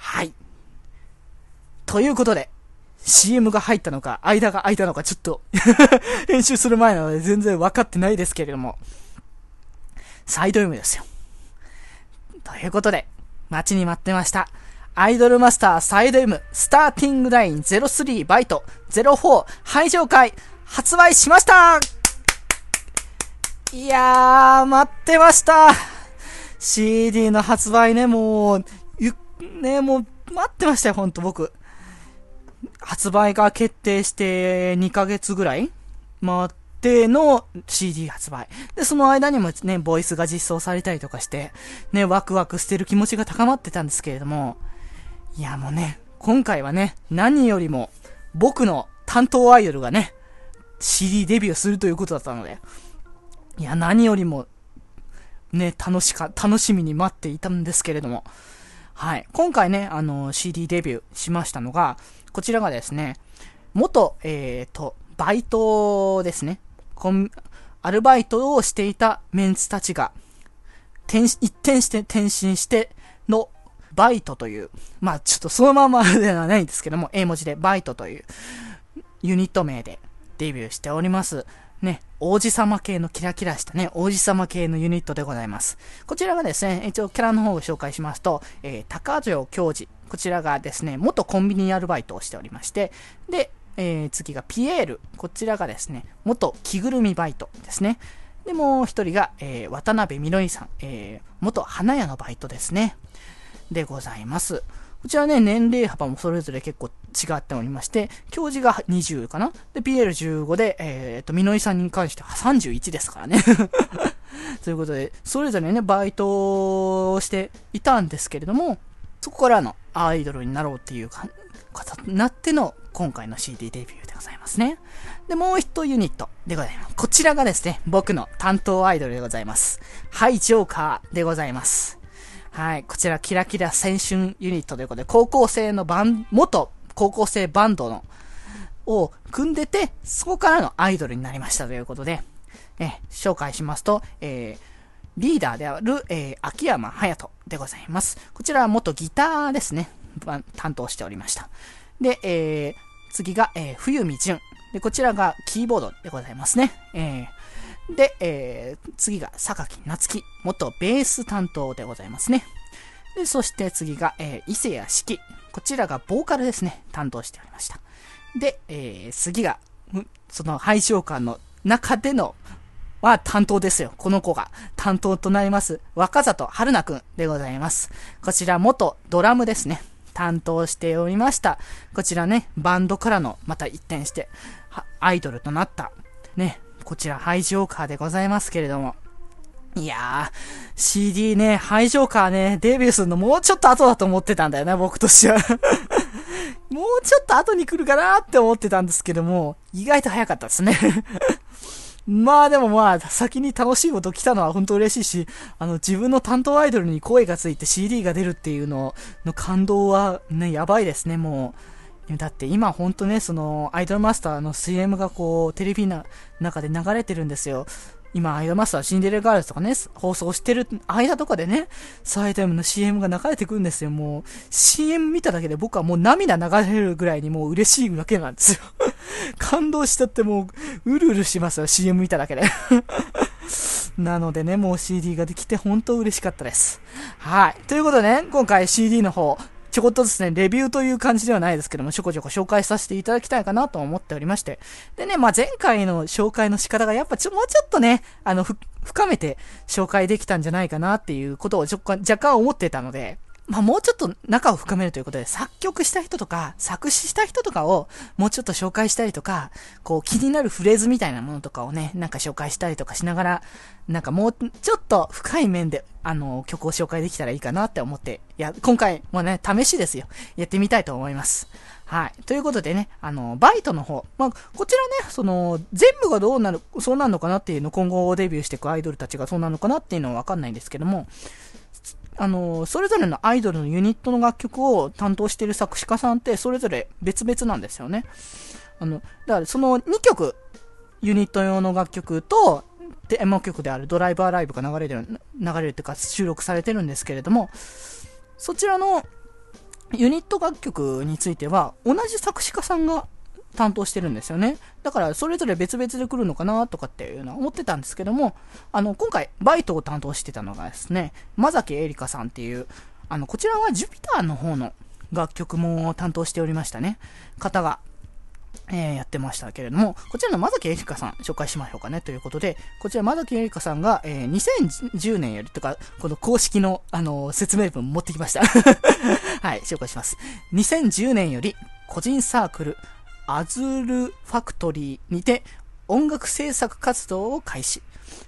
はい。ということで、CM が入ったのか、間が空いたのか、ちょっと 編集する前なので全然分かってないですけれども、サイド M ですよ。ということで、待ちに待ってました。アイドルマスターサイド M スターティングライン03バイト04配上会発売しましたいやー、待ってました !CD の発売ね、もう、ね、もう、待ってましたよ、ほんと僕。発売が決定して2ヶ月ぐらい回っての CD 発売。で、その間にもね、ボイスが実装されたりとかして、ね、ワクワクしてる気持ちが高まってたんですけれども、いやもうね、今回はね、何よりも僕の担当アイドルがね、CD デビューするということだったので、いや、何よりも、ね、楽しか、楽しみに待っていたんですけれども、はい。今回ね、あの、CD デビューしましたのが、こちらがですね、元、えっ、ー、と、バイトですね。コン、アルバイトをしていたメンツたちが、転、一転して転身してのバイトという、まあちょっとそのままではないんですけども、英文字でバイトというユニット名でデビューしております。ね、王子様系のキラキラしたね、王子様系のユニットでございます。こちらがですね、一応キャラの方を紹介しますと、えー、高城教授。こちらがですね、元コンビニアルバイトをしておりまして、で、えー、次がピエール。こちらがですね、元着ぐるみバイトですね。で、もう一人が、えー、渡辺みのりさん。えー、元花屋のバイトですね。でございます。こちらね、年齢幅もそれぞれ結構違っておりまして、教授が20かな？で、PL15 で、えっ、と、みのりさんに関しては31ですからね。ということで、それぞれね、バイトをしていたんですけれども、そこからのアイドルになろうっていう方になっての今回の CD デビューでございますね。で、もう一ユニットでございます。こちらがですね、僕の担当アイドルでございます。ハイジョーカーでございます。はい。こちら、キラキラ青春ユニットということで、高校生のバン、元高校生バンドの、を組んでて、そこからのアイドルになりましたということで、え、紹介しますと、えー、リーダーである、えー、秋山隼人でございます。こちらは元ギターですね。担当しておりました。で、えー、次が、えー、冬見淳。で、こちらがキーボードでございますね。えー、で、えー、次が、榊夏樹、元ベース担当でございますね。で、そして次が、えー、伊勢谷四季。こちらがボーカルですね。担当しておりました。で、えー、次が、その配信官の中での、は担当ですよ。この子が担当となります。若里春菜くんでございます。こちら元ドラムですね。担当しておりました。こちらね、バンドからのまた一転して、アイドルとなった、ね、こちら、ハイジョーカーでございますけれども。いやー、CD ね、ハイジョーカーね、デビューするのもうちょっと後だと思ってたんだよな、僕としては もうちょっと後に来るかなって思ってたんですけども、意外と早かったですね まあでもまあ、先に楽しいこと来たのは本当嬉しいし、あの、自分の担当アイドルに声がついて CD が出るっていうのの感動はね、やばいですね、もう。だって今ほんとね、その、アイドルマスターの CM がこう、テレビの中で流れてるんですよ。今、アイドルマスター、シンデレラガールズとかね、放送してる間とかでね、サイド M の CM が流れてくるんですよ。もう、CM 見ただけで僕はもう涙流れるぐらいにもう嬉しいわけなんですよ。感動しちゃってもう、うるうるしますよ、CM 見ただけで。なのでね、もう CD ができて本当嬉しかったです。はい。ということでね、今回 CD の方、ちょこっとですね、レビューという感じではないですけども、ちょこちょこ紹介させていただきたいかなと思っておりまして。でね、まあ、前回の紹介の仕方がやっぱちょ、もうちょっとね、あの、深めて紹介できたんじゃないかなっていうことを若干思ってたので、まあ、もうちょっと仲を深めるということで、作曲した人とか、作詞した人とかをもうちょっと紹介したりとか、こう気になるフレーズみたいなものとかをね、なんか紹介したりとかしながら、なんかもうちょっと深い面で、あの、曲を紹介できたらいいかなって思って、いや、今回もね、試しですよ。やってみたいと思います。はい。ということでね、あの、バイトの方。まあ、こちらね、その、全部がどうなる、そうなるのかなっていうの、今後デビューしていくアイドルたちがそうなるのかなっていうのはわかんないんですけども、あの、それぞれのアイドルのユニットの楽曲を担当している作詞家さんってそれぞれ別々なんですよね。あの、だからその2曲、ユニット用の楽曲と、デモ曲であるドライバーライブが流れてる、流れるというか収録されてるんですけれども、そちらのユニット楽曲については、同じ作詞家さんが担当してるんですよね。だから、それぞれ別々で来るのかなとかっていうのは思ってたんですけども、あの、今回、バイトを担当してたのがですね、まざきえりかさんっていう、あの、こちらはジュピターの方の楽曲も担当しておりましたね。方が、えー、やってましたけれども、こちらのまざきえりかさん紹介しましょうかねということで、こちらまざきえりかさんが、えー、2010年よりとか、この公式の、あのー、説明文持ってきました。はい、紹介します。2010年より、個人サークル、アズールファクトリーにて音楽制作活動を開始。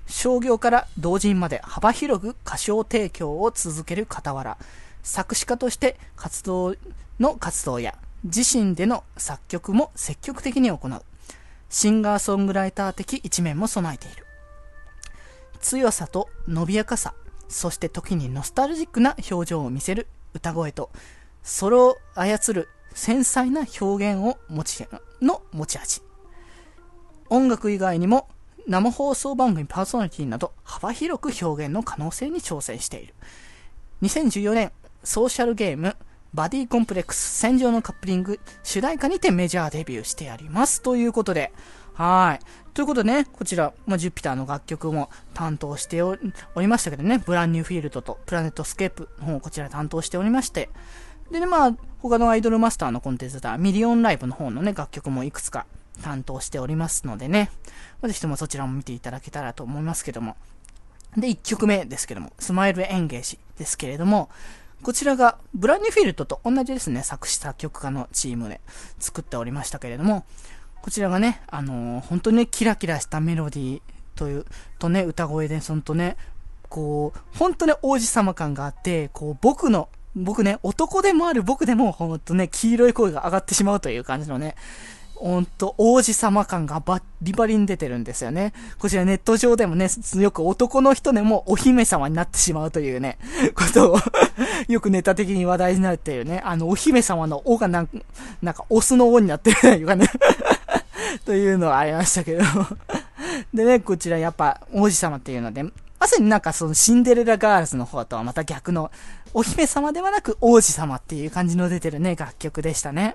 商業から同人まで幅広く歌唱提供を続ける傍ら、作詞家として活動の活動や自身での作曲も積極的に行う。シンガーソングライター的一面も備えている。強さと伸びやかさ、そして時にノスタルジックな表情を見せる歌声と、それを操る繊細な表現を持ち、の持ち味。音楽以外にも生放送番組パーソナリティなど幅広く表現の可能性に挑戦している。2014年、ソーシャルゲーム、バディコンプレックス戦場のカップリング主題歌にてメジャーデビューしてやります。ということで、はい。ということでね、こちら、まあ、ジュピターの楽曲も担当しておりましたけどね、 Brand New Field と Planet scape の方をこちら担当しておりまして、でね、まあ、他のアイドルマスターのコンテンツだミリオンライブの方のね、楽曲もいくつか担当しておりますのでね、ぜひともそちらも見ていただけたらと思いますけども。で、1曲目ですけども、スマイルエンゲージですけれども、こちらが、ブランニュフィールドと同じですね、作詞作曲家のチームで作っておりましたけれども、こちらがね、あのー、本当にね、キラキラしたメロディーという、とね、歌声で、そんとね、こう、本当ね、王子様感があって、こう、僕の僕ね、男でもある僕でも、ほんとね、黄色い声が上がってしまうという感じのね、ほんと、王子様感がバリバリに出てるんですよね。こちらネット上でもね、よく男の人でもお姫様になってしまうというね、ことをよくネタ的に話題になるっていうね、あの、お姫様の王がなんか、なんか、オスの王になってるというかね というのはありましたけどでね、こちらやっぱ王子様っていうので、まさになんかそのシンデレラガールズの方とはまた逆の、お姫様ではなく王子様っていう感じの出てるね、楽曲でしたね。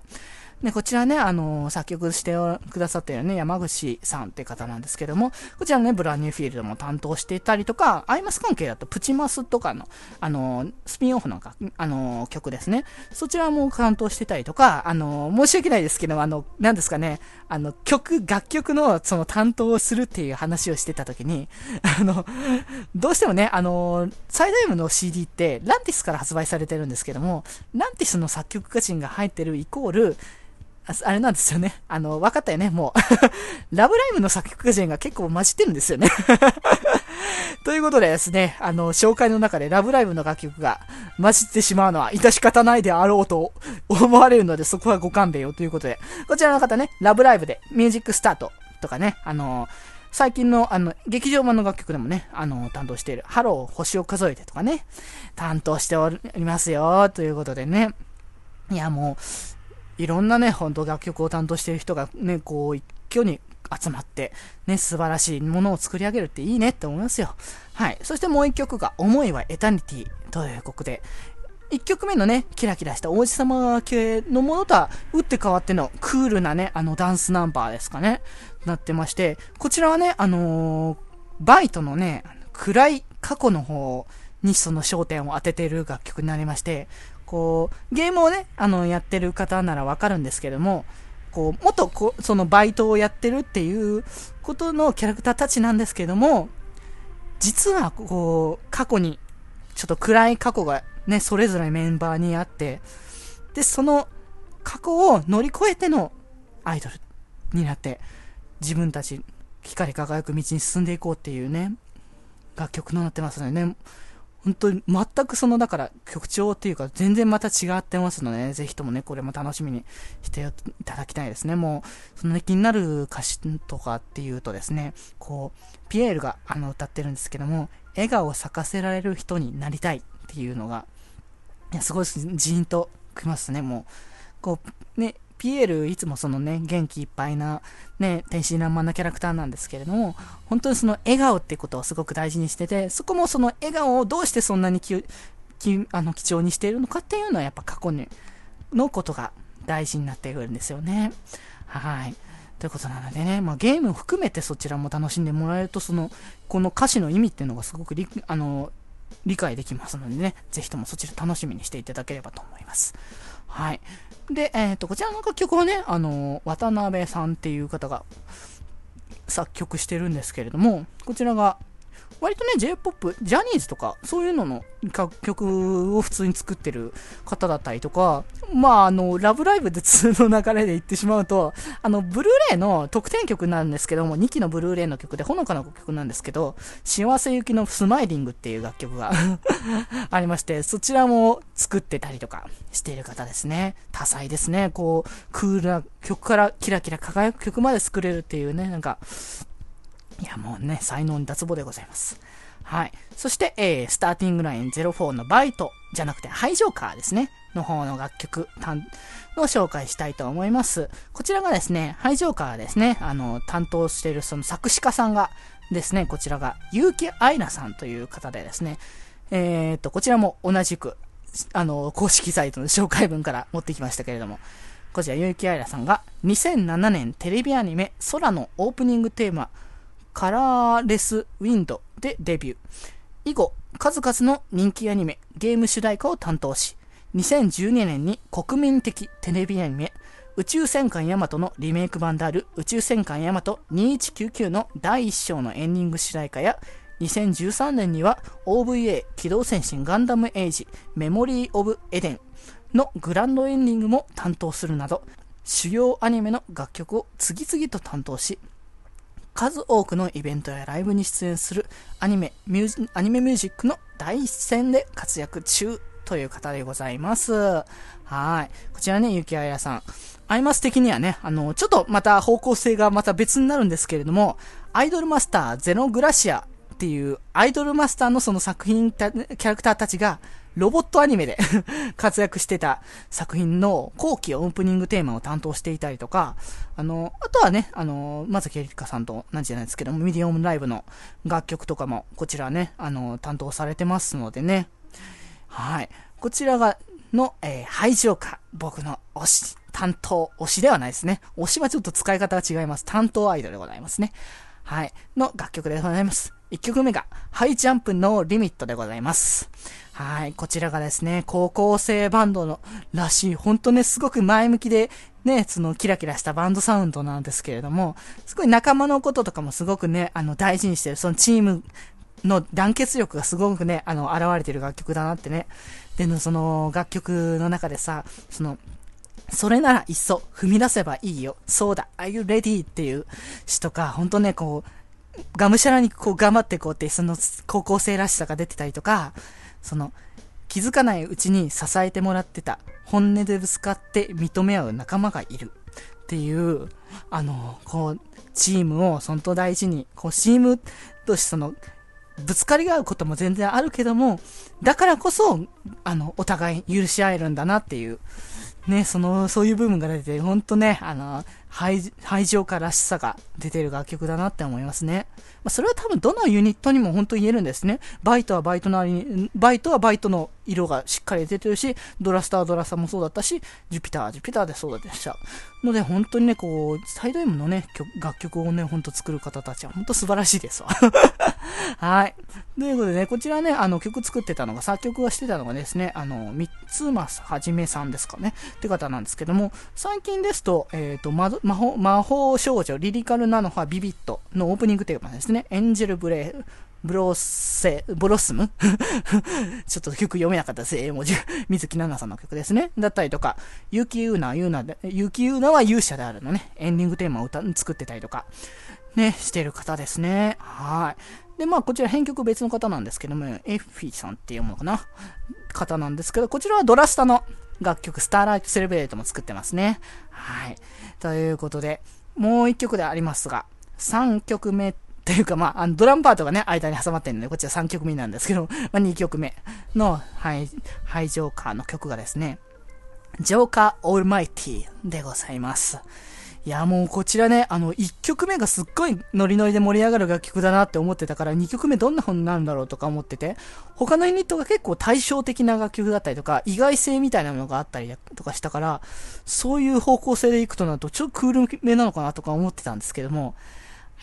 で、こちらね、あのー、作曲してくださってるね、山口さんって方なんですけども、こちらね、ブランニューフィールドも担当していたりとか、アイマス関係だとプチマスとかの、あのー、スピンオフのあのー、曲ですね。そちらも担当してたりとか、あの申し訳ないですけど、あの、なんですかね、あの、曲、楽曲のその担当をするっていう話をしてた時に、あの、どうしてもね、あの、サイド M の CD って、ランティスから発売されてるんですけども、ランティスの作曲家陣が入ってるイコール、あれなんですよね。あの、分かったよね、もう。ラブライブの作曲家陣が結構混じってるんですよね。ということでですね、あの、紹介の中でラブライブの楽曲が混じってしまうのは致し方ないであろうと思われるので、そこはご勘弁よということで、こちらの方ね、ラブライブで Music Start とかね、あの最近の、あの、劇場版の楽曲でもね、あの、担当している、 Hello、星を数えてとかね、担当しておりますよ、ということでね。いや、もう、いろんなね、本当楽曲を担当している人がね、こう、一挙に集まって、ね、素晴らしいものを作り上げるっていいねって思いますよ。はい。そしてもう一曲が、思いはエタニティという曲で、一曲目のね、キラキラした王子様系のものとは打って変わってのクールなね、あのダンスナンバーですかね、なってまして、こちらはね、あのー、バイトのね、暗い過去の方にその焦点を当てている楽曲になりまして、こう、ゲームをね、あの、やってる方ならわかるんですけども、こう、元こ、そのバイトをやってるっていうことのキャラクターたちなんですけども、実は、こう、過去に、ちょっと暗い過去がね、それぞれメンバーにあって、で、その過去を乗り越えてのアイドルになって、自分たち、光り輝く道に進んでいこうっていうね、楽曲となってますのでね、本当に全くその、だから曲調っていうか全然また違ってますので、ね、ぜひともね、これも楽しみにしていただきたいですね。もう、その、ね、気になる歌詞とかっていうとですね、こう、ピエールがあの歌ってるんですけども、笑顔を咲かせられる人になりたいっていうのが、いや、すごいジーンときますね、もう。こう、ね、ピエールいつもそのね、元気いっぱいな、ね、天真爛漫なキャラクターなんですけれども、本当にその笑顔っていうことをすごく大事にしてて、そこもその笑顔をどうしてそんなにききあの貴重にしているのかっていうのはやっぱ過去にのことが大事になってくるんですよね。はい。ということなのでね、まあ、ゲームを含めてそちらも楽しんでもらえると、その、この歌詞の意味っていうのがすごくり、あの、理解できますのでね、ぜひともそちら楽しみにしていただければと思います。はい。で、えっ、ー、と、こちらの楽曲はね、あの、渡辺さんっていう方が作曲してるんですけれども、こちらが、割とね、J-POP、ジャニーズとか、そういうのの楽曲を普通に作ってる方だったりとか、まあ、あの、ラブライブで通の流れで言ってしまうと、あの、ブルーレイの特典曲なんですけども、2期のブルーレイの曲で、ほのかな曲なんですけど、幸せ行きのスマイリングっていう楽曲が ありまして、そちらも作ってたりとかしている方ですね。多彩ですね。こう、クールな曲からキラキラ輝く曲まで作れるっていうね、なんか、いや、もうね、才能に脱帽でございます。はい。そして、えー、スターティングライン04のバイトじゃなくて、ハイジョーカーですね。の方の楽曲を紹介したいと思います。こちらがですね、ハイジョーカーですね、あの、担当しているその作詞家さんがですね、こちらが、結城愛菜さんという方でですね、えー、と、こちらも同じく、あの、公式サイトの紹介文から持ってきましたけれども、こちら、結城愛菜さんが、2007年テレビアニメ、空のオープニングテーマ、カラーレスウィンドでデビュー。以後、数々の人気アニメ、ゲーム主題歌を担当し、2012年に国民的テレビアニメ、宇宙戦艦ヤマトのリメイク版である宇宙戦艦ヤマト2199の第1章のエンディング主題歌や、2013年には OVA 機動戦士ガンダムエイジメモリー・オブ・エデンのグランドエンディングも担当するなど、主要アニメの楽曲を次々と担当し、数多くのイベントやライブに出演するアニメ、ミュージアニメミュージックの第一線で活躍中という方でございます。はい。こちらね、ゆきあやさん。アイマス的にはね、あの、ちょっとまた方向性がまた別になるんですけれども、アイドルマスターゼノグラシアっていうアイドルマスターのその作品、キャラクターたちがロボットアニメで 活躍してた作品の後期オープニングテーマを担当していたりとか、あの、あとはね、あの、まずきりかさんとなんじゃないですけども、ミディオムライブの楽曲とかも、こちらね、あの、担当されてますのでね。はい。こちらが、の、えー、排除か、僕の推し、担当、推しではないですね。推しはちょっと使い方が違います。担当アイドルでございますね。はい。の楽曲でございます。1曲目が、ハイジャンプのリミットでございます。はい。こちらがですね、高校生バンドのらしい、ほんとね、すごく前向きで、ね、そのキラキラしたバンドサウンドなんですけれども、すごい仲間のこととかもすごくね、あの、大事にしてる、そのチームの団結力がすごくね、あの、現れてる楽曲だなってね。で、その、楽曲の中でさ、その、それならいっそ踏み出せばいいよ。そうだ。Are you ready? っていう詩とか、ほんとね、こう、がむしゃらにこう頑張っていこうって、その高校生らしさが出てたりとか、その、気づかないうちに支えてもらってた、本音でぶつかって認め合う仲間がいる。っていう、あの、こう、チームを本当大事に、こう、チームとしてその、ぶつかり合うことも全然あるけども、だからこそ、あの、お互い許し合えるんだなっていう、ね、その、そういう部分が出て、ほんとね、あの、排、排除化らしさが出てる楽曲だなって思いますね。まあ、それは多分どのユニットにも本当言えるんですね。バイトはバイトなりに、バイトはバイトの色がしっかり出てるし、ドラスタードラスターもそうだったし、ジュピターはジュピターでそうでした。ので、本当にね、こう、サイド M のね、楽曲をね、ほんと作る方たちは本当素晴らしいですわ。はい。ということでね、こちらね、あの、曲作ってたのが、作曲がしてたのがですね、あの、三つますはじめさんですかね、って方なんですけども、最近ですと、えっ、ー、と、魔法、魔法少女、リリカルナノファビビットのオープニングテーマですね、エンジェルブレイ、ブロッセ、ブロスム？ちょっと曲読めなかったです。英文字。水木奈々さんの曲ですね。だったりとか、ユキユーナ、ユーナで、ユキユーナは勇者であるのね、エンディングテーマを歌、作ってたりとか、ね、してる方ですね。はい。で、まあ、こちら編曲別の方なんですけども、エッフィーさんって読むのかな？方なんですけど、こちらはドラスタの楽曲、スターライトセレブレートも作ってますね。はい。ということで、もう一曲でありますが、3曲目というか、まあ、の、ドラムパートがね、間に挟まってるので、こっちは3曲目なんですけど、まあ、2曲目の、はい、ハイジョーカーの曲がですね、ジョーカーオールマイティでございます。いや、もうこちらね、あの、1曲目がすっごいノリノリで盛り上がる楽曲だなって思ってたから、2曲目どんな本になるんだろうとか思ってて、他のユニットが結構対照的な楽曲だったりとか、意外性みたいなものがあったりとかしたから、そういう方向性でいくとなると、ちょっとクールめなのかなとか思ってたんですけども、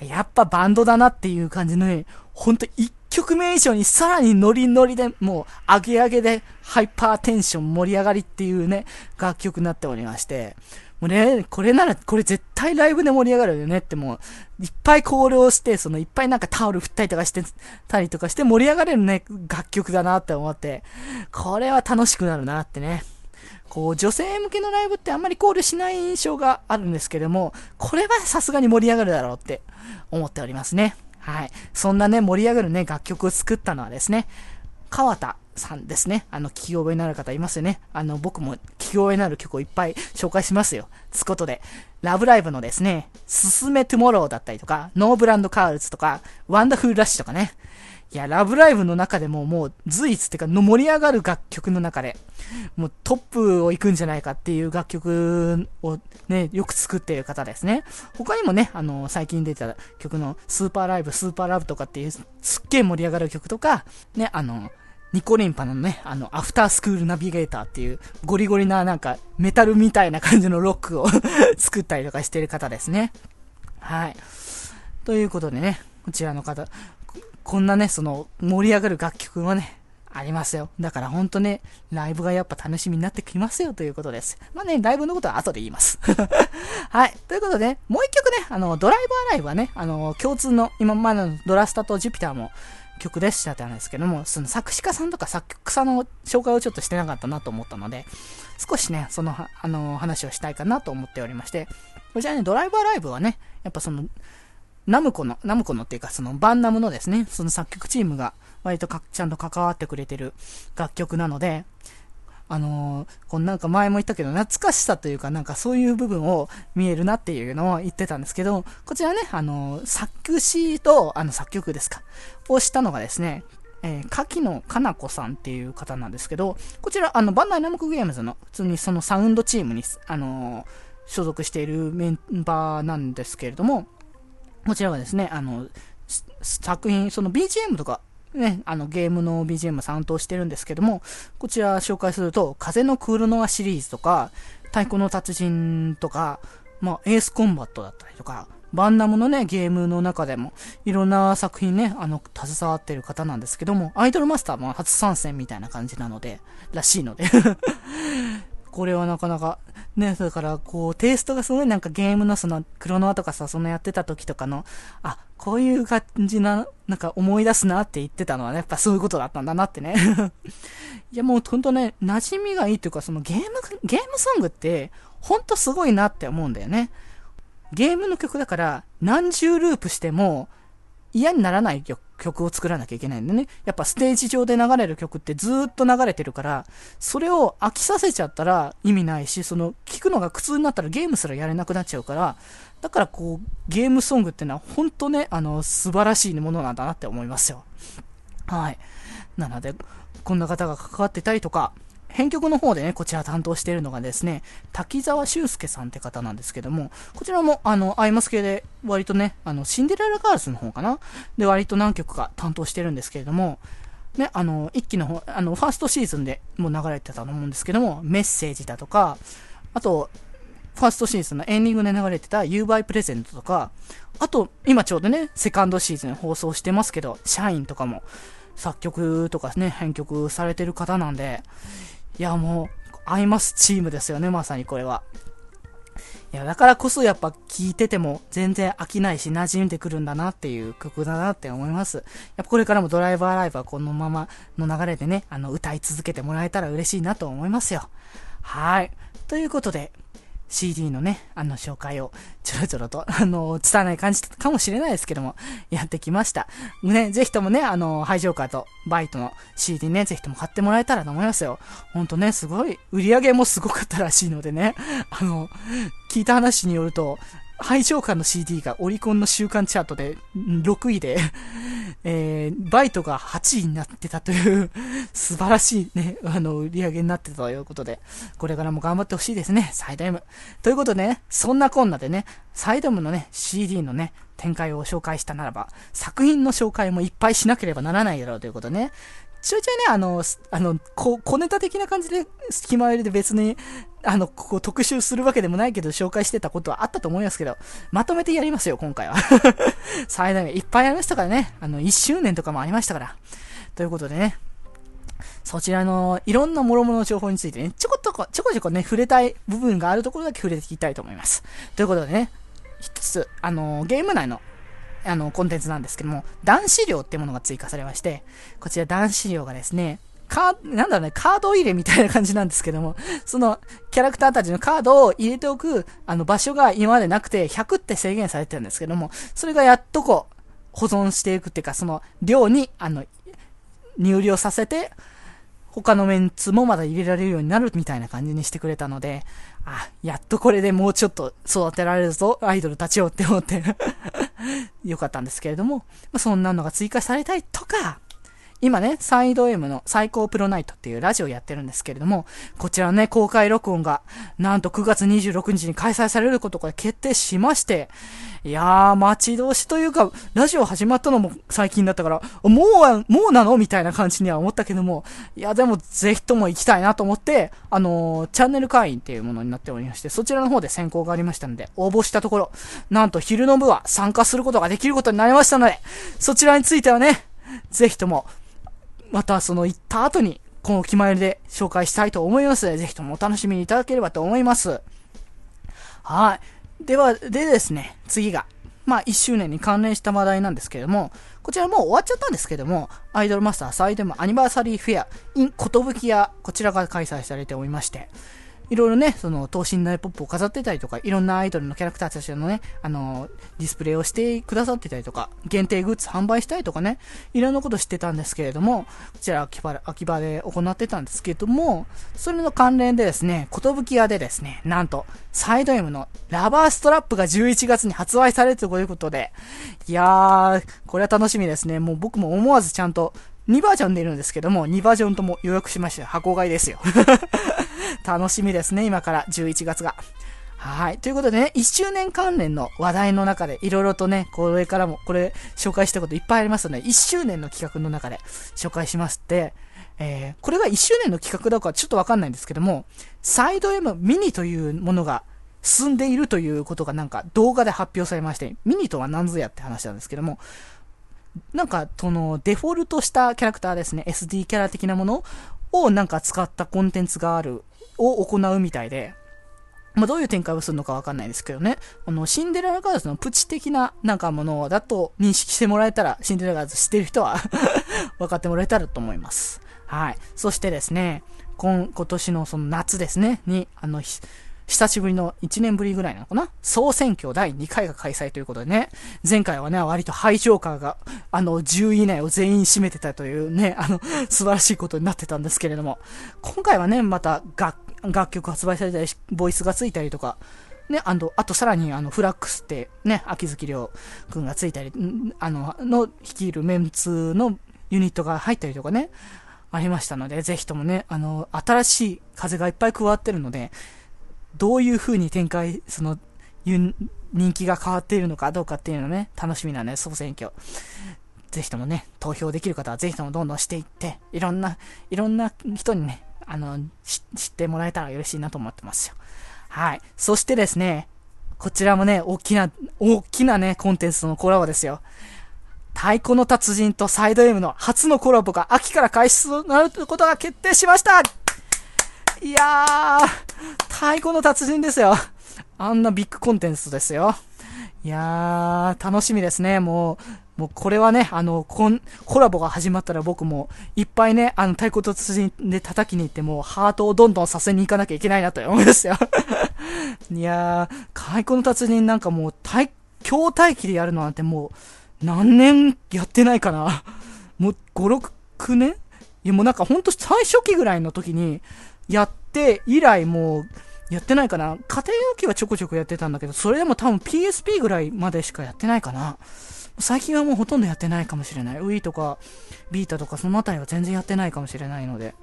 やっぱバンドだなっていう感じのね、ほんと1曲目以上にさらにノリノリで、もう上げ上げでハイパーテンション盛り上がりっていうね、楽曲になっておりまして、うね、これなら、これ絶対ライブで盛り上がるよねってもう、いっぱいコールをして、そのいっぱいなんかタオル振ったりとかしてたりとかして盛り上がれるね、楽曲だなって思って、これは楽しくなるなってね。こう、女性向けのライブってあんまりコールしない印象があるんですけども、これはさすがに盛り上がるだろうって思っておりますね。はい。そんなね、盛り上がるね、楽曲を作ったのはですね、川田さんですね。あの、聞き覚えになる方いますよね。あの、僕も聞き覚えになる曲をいっぱい紹介しますよ。つことで、ラブライブのですね、ススメ Tomorrow だったりとか、 No brand girls とか、Wonderful Rush とかね。いや、ラブライブの中でももう随一っていうか、の盛り上がる楽曲の中で、もうトップを行くんじゃないかっていう楽曲をね、よく作っている方ですね。他にもね、あの、最近出た曲の Super Live、Super Love とかっていうすっげえ盛り上がる曲とか、ね、あの、にこりんぱなのね、あの、 After school navigator っていう、ゴリゴリななんか、メタルみたいな感じのロックを 作ったりとかしてる方ですね。はい。ということでね、こちらの方、こんなね、その、盛り上がる楽曲もね、ありますよ。だからほんとね、ライブがやっぱ楽しみになってきますよということです。まあね、ライブのことは後で言います。はい。ということで、ね、もう一曲ね、あの、ドライバーライブはね、あの、共通の、今までのドラスタとジュピターも、曲でしたってんですけども、その作詞家さんとか作曲家の紹介をちょっとしてなかったなと思ったので、少しね、その、あの、話をしたいかなと思っておりまして、こちらね、ドライバーライブはね、やっぱその、ナムコの、ナムコのっていうか、そのバンナムのですね、その作曲チームが割とちゃんと関わってくれてる楽曲なので、あのー、このなんか前も言ったけど、懐かしさというか、なんかそういう部分を見えるなっていうのを言ってたんですけど、こちらね、あのー、作詞と、あの、作曲ですか、をしたのがですね、えー、柿野かな子さんっていう方なんですけど、こちら、あの、バンダイナムコゲームズの、普通にそのサウンドチームに、あのー、所属しているメンバーなんですけれども、こちらはですね、あの、作品、その BGM とか、ね、あのゲームの BGM 担当してるんですけども、こちら紹介すると、風のクールノアシリーズとか、太鼓の達人とか、まあ、エースコンバットだったりとか、バンダムのね、ゲームの中でも、いろんな作品ね、あの、携わってる方なんですけども、アイドルマスターも初参戦みたいな感じなので、らしいので これはなかなか、ね、だから、こう、テイストがすごいなんかゲームのその、クロノアとかさ、そのやってた時とかの、あ、こういう感じな、なんか思い出すなって言ってたのはね、やっぱそういうことだったんだなってね。いや、もうほんとね、馴染みがいいっていうか、そのゲーム、ゲームソングって、ほんとすごいなって思うんだよね。ゲームの曲だから、何十ループしても、嫌にならない曲を作らなきゃいけないんでね。やっぱステージ上で流れる曲ってずっと流れてるから、それを飽きさせちゃったら意味ないし、その、聞くのが苦痛になったらゲームすらやれなくなっちゃうから、だからこう、ゲームソングってのは本当ね、あの、素晴らしいものなんだなって思いますよ。はい。なので、こんな方が関わってたりとか、編曲の方でね、こちら担当しているのがですね、滝沢修介さんって方なんですけども、こちらも、あの、アイマス系で割とね、あの、シンデレラガールズの方かな？で、割と何曲か担当してるんですけれども、ね、あの、一期の方、あの、ファーストシーズンでもう流れてたと思うんですけども、メッセージだとか、あと、ファーストシーズンのエンディングで流れてた u バイプレゼントとか、あと、今ちょうどね、セカンドシーズン放送してますけど、社員とかも作曲とかね、編曲されてる方なんで、いや、もう、アイマスチームですよね、まさにこれは。いや、だからこそやっぱ聴いてても全然飽きないし馴染んでくるんだなっていう曲だなって思います。やっぱこれからもドライバーライブはこのままの流れでね、あの、歌い続けてもらえたら嬉しいなと思いますよ。はい。ということで、CD のね、あの紹介をちょろちょろと、あの、拙い感じかもしれないですけども、やってきました。ね、ぜひともね、あの、ハイジョーカーとバイトの CD ね、ぜひとも買ってもらえたらと思いますよ。ほんとね、すごい、売り上げもすごかったらしいのでね、あの、聞いた話によると、ハイジョーカーの CD がオリコンの週間チャートで6位で えー、バイトが8位になってたという 素晴らしいね、あの、売り上げになってたということで、これからも頑張ってほしいですね、サイド M。ということでね、そんなこんなでね、サイド M のね、CD のね、展開を紹介したならば、作品の紹介もいっぱいしなければならないだろうということね、ちょいちょいね、あの、あの、小ネタ的な感じで、隙間入れで別に、あの、ここ特集するわけでもないけど、紹介してたことはあったと思いますけど、まとめてやりますよ、今回は。最大限いっぱいありましたからね。あの、1周年とかもありましたから。ということでね、そちらのいろんな諸々の情報についてね、ちょこっとこ、ちょこちょこね、触れたい部分があるところだけ触れていきたいと思います。ということでね、一つ、あの、ゲーム内のあの、コンテンツなんですけども、男子量ってものが追加されまして、こちら男子量がですね、カードなんだろうね、カード入れみたいな感じなんですけども、その、キャラクターたちのカードを入れておく、あの、場所が今までなくて、100って制限されてるんですけども、それがやっとこう、保存していくっていうか、その、量に、あの、入力させて、他のメンツもまだ入れられるようになるみたいな感じにしてくれたので、あ、やっとこれでもうちょっと育てられるぞ、アイドルたちをって思って よかったんですけれども、まあ、そんなのが追加されたりとか、今ね、サイド M の最高プロナイトっていうラジオやってるんですけれども、こちらのね、公開録音が、なんと9月26日に開催されることが決定しまして、いやー、待ち遠しというか、ラジオ始まったのも最近だったから、もう、もうなのみたいな感じには思ったけども、いや、でもぜひとも行きたいなと思って、あのー、チャンネル会員っていうものになっておりまして、そちらの方で選考がありましたので、応募したところ、なんと昼の部は参加することができることになりましたので、そちらについてはね、ぜひとも、またその行った後に、この決まりで紹介したいと思いますので、ぜひともお楽しみにいただければと思います。はい。では、でですね、次が、まあ、1周年に関連した話題なんですけれども、こちらもう終わっちゃったんですけども、アイドルマスターサイドムアニバーサリーフェア in ことぶき屋、こちらが開催されておりまして、いろいろね、その、等身大ポップを飾ってたりとか、いろんなアイドルのキャラクターたちのね、あの、ディスプレイをしてくださってたりとか、限定グッズ販売したりとかね、いろんなことしてたんですけれども、こちら秋葉秋葉で行ってたんですけども、それの関連でですね、ことぶき屋でですね、なんと、サイド M のラバーストラップが11月に発売されるということで、いやー、これは楽しみですね。もう僕も思わずちゃんと、2バージョン出るんですけども、2バージョンとも予約しました。箱買いですよ。楽しみですね、今から11月が。はい。ということでね、1周年関連の話題の中で、いろいろとね、これからも、これ、紹介したこといっぱいありますので、1周年の企画の中で紹介しますって、えー、これが1周年の企画だかちょっとわかんないんですけども、サイド M ミニというものが進んでいるということがなんか動画で発表されまして、ミニとは何ぞやって話なんですけども、なんか、その、デフォルトしたキャラクターですね、SD キャラ的なものをなんか使ったコンテンツがあるを行うみたいで、まあ、どういう展開をするのかわかんないですけどね。あの、シンデレラガールズのプチ的ななんかものだと認識してもらえたら、シンデレラガールズ知ってる人は 分かってもらえたらと思います。はい。そしてですね、今、今年のその夏ですね、に、あの、久しぶりの1年ぶりぐらいなのかな？総選挙第2回が開催ということでね、前回はね、割とハイジョーカーが、あの、10位以内を全員占めてたというね、あの、素晴らしいことになってたんですけれども、今回はね、また楽、楽曲発売されたり、ボイスがついたりとか、ね、あと、あとさらに、あの、フラックスって、ね、秋月亮くんがついたり、あの、の、率いるメンツのユニットが入ったりとかね、ありましたので、ぜひともね、あの、新しい風がいっぱい加わってるので、どういう風に展開、その、人気が変わっているのかどうかっていうのね、楽しみなね、総選挙。ぜひともね、投票できる方はぜひともどんどんしていって、いろんな、いろんな人にね、あの、知ってもらえたら嬉しいなと思ってますよ。はい。そしてですね、こちらもね、大きな、大きなね、コンテンツのコラボですよ。太鼓の達人とサイド M の初のコラボが秋から開始となることが決定しましたいやー、太鼓の達人ですよ。あんなビッグコンテンツですよ。いやー、楽しみですね。もう、もうこれはね、あの、コン、コラボが始まったら僕もいっぱいね、あの、太鼓と達人で叩きに行ってもうハートをどんどんさせに行かなきゃいけないなと思いますよ。いやー、太鼓の達人なんかもう、太、強待機でやるのなんてもう、何年やってないかな。もう、5、6年？いやもうなんかほんと最初期ぐらいの時に、やって以来もう、やってないかな？家庭用機はちょこちょこやってたんだけど、それでも多分 PSP ぐらいまでしかやってないかな。最近はもうほとんどやってないかもしれない。Wii とか、ビータとかそのあたりは全然やってないかもしれないので。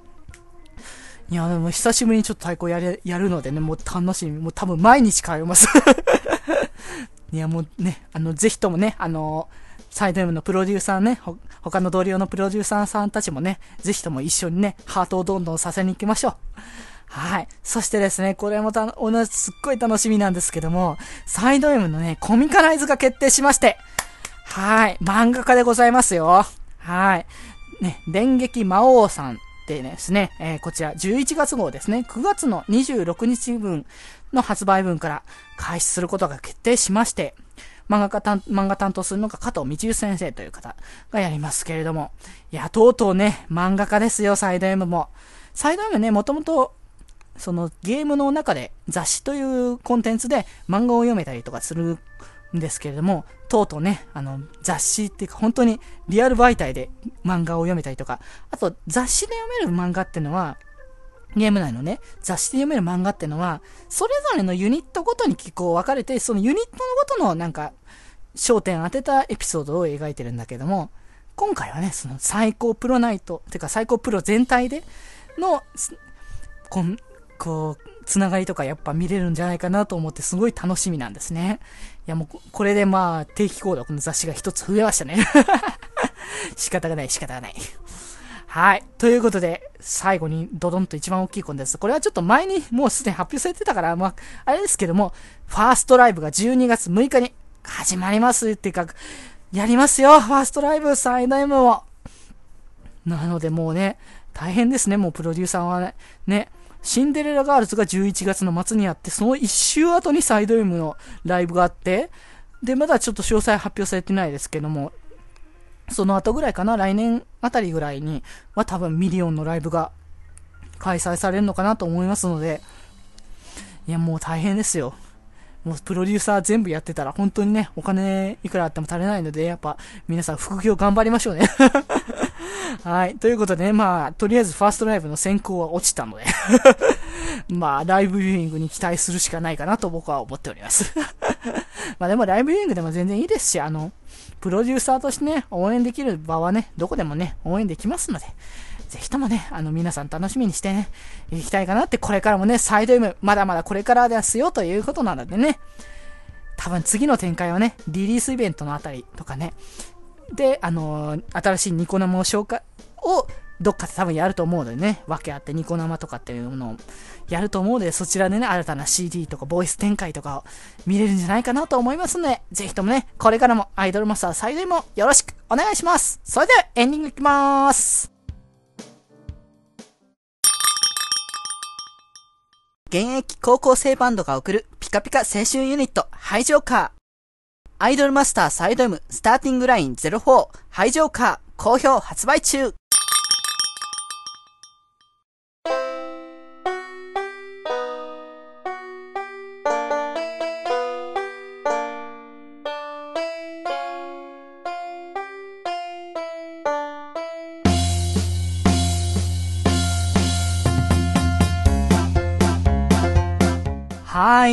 いや、でも久しぶりにちょっと太鼓やれ、やるのでね、もう楽しみ。もう多分毎日通います。いや、もうね、あの、ぜひともね、あの、サイド M のプロデューサーね、ほ、他の同僚のプロデューサーさんたちもね、ぜひとも一緒にね、ハートをどんどんさせに行きましょう。はい。そしてですね、これもた、同じ、すっごい楽しみなんですけども、サイド M のね、コミカライズが決定しまして、はい。漫画家でございますよ。はい。ね、電撃魔王さんってですね、えー、こちら11月号ですね、9月の26日分の発売分から開始することが決定しまして、漫画家担、漫画担当するのが加藤道夫先生という方がやりますけれども、いや、とうとうね、漫画家ですよ、サイド M も。サイド M ね、もともと、そのゲームの中で雑誌というコンテンツで漫画を読めたりとかするんですけれども、とうとうね、あの、雑誌っていうか本当にリアル媒体で漫画を読めたりとか、あと雑誌で読める漫画っていうのは、ゲーム内のね、雑誌で読める漫画っていうのは、それぞれのユニットごとに結構分かれて、そのユニットのごとのなんか、焦点当てたエピソードを描いてるんだけども、今回はね、その最高プロナイト、てか最高プロ全体での、こう、こうつながりとかやっぱ見れるんじゃないかなと思ってすごい楽しみなんですね。いやもう、これでまあ、定期購読の雑誌が一つ増えましたね。仕方がない、仕方がない。はい。ということで、最後にドドンと一番大きいコンテンツ。これはちょっと前にもうすでに発表されてたから、まあ、あれですけども、ファーストライブが12月6日に始まりますっていうか、やりますよ、ファーストライブサイド M の。なのでもうね、大変ですね、もうプロデューサーはね。ね。シンデレラガールズが11月の末にあって、その1週後にサイド M のライブがあって、で、まだちょっと詳細発表されてないですけども、その後ぐらいかな、来年あたりぐらいには多分ミリオンのライブが開催されるのかなと思いますので、いや、もう大変ですよ。もうプロデューサー全部やってたら本当にね、お金いくらあっても足りないので、やっぱ皆さん副業頑張りましょうねはい。ということでね、まあ、とりあえずファーストライブの先行は落ちたので まあ、ライブビューイングに期待するしかないかなと僕は思っております まあでもライブビューイングでも全然いいですし、あの、プロデューサーとしてね、応援できる場はね、どこでもね、応援できますので、ぜひともね、あの皆さん楽しみにしてね、行きたいかなって、これからもね、サイド M、まだまだこれからですよということなのでね、多分次の展開はね、リリースイベントのあたりとかね、で、あのー、新しいニコ生を紹介、をどっかで多分やると思うのでね、わけあってニコ生とかっていうものをやると思うので、そちらでね、新たな CD とかボイス展開とかを見れるんじゃないかなと思いますので、ぜひともね、これからもアイドルマスター最大もよろしくお願いします。それではエンディングいきまーす。現役高校生バンドが送るピカピカ青春ユニット、ハイジョーカー。アイドルマスターサイド M スターティングライン04ハイジョーカー好評発売中。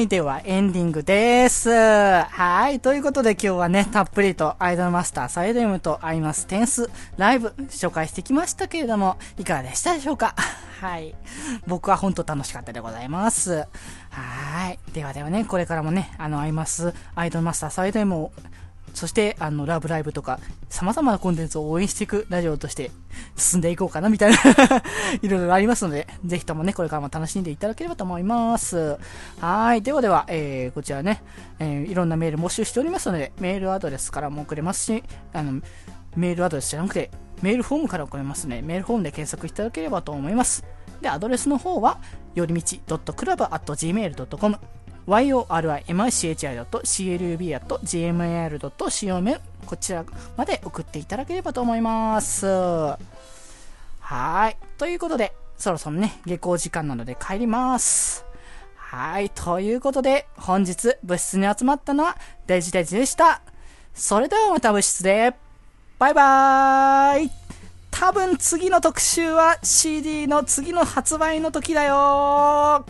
い。では、エンディングです。はい。ということで今日はね、たっぷりとアイドルマスターサイド M とアイマステンスライブ紹介してきましたけれども、いかがでしたでしょうか？はい。僕は本当楽しかったでございます。はい。ではではね、これからもね、あの、アイマス、アイドルマスターサイド M をそして、あの、ラブライブとか、様々なコンテンツを応援していくラジオとして進んでいこうかな、みたいな いろいろありますので、ぜひともね、これからも楽しんでいただければと思います。はい。ではでは、えー、こちらね、えー、いろんなメール募集しておりますので、メールアドレスからも送れますし、あの、メールアドレスじゃなくて、メールフォームから送れますね。メールフォームで検索いただければと思います。で、アドレスの方は、よりみち .club.gmail.com yorimichi.club.gmail.com こちらまで送っていただければと思います。はい。ということで、そろそろね、下校時間なので帰ります。はい。ということで、本日部室に集まったのはデジデジでした。それではまた部室で、バイバーイ多分次の特集は CD の次の発売の時だよ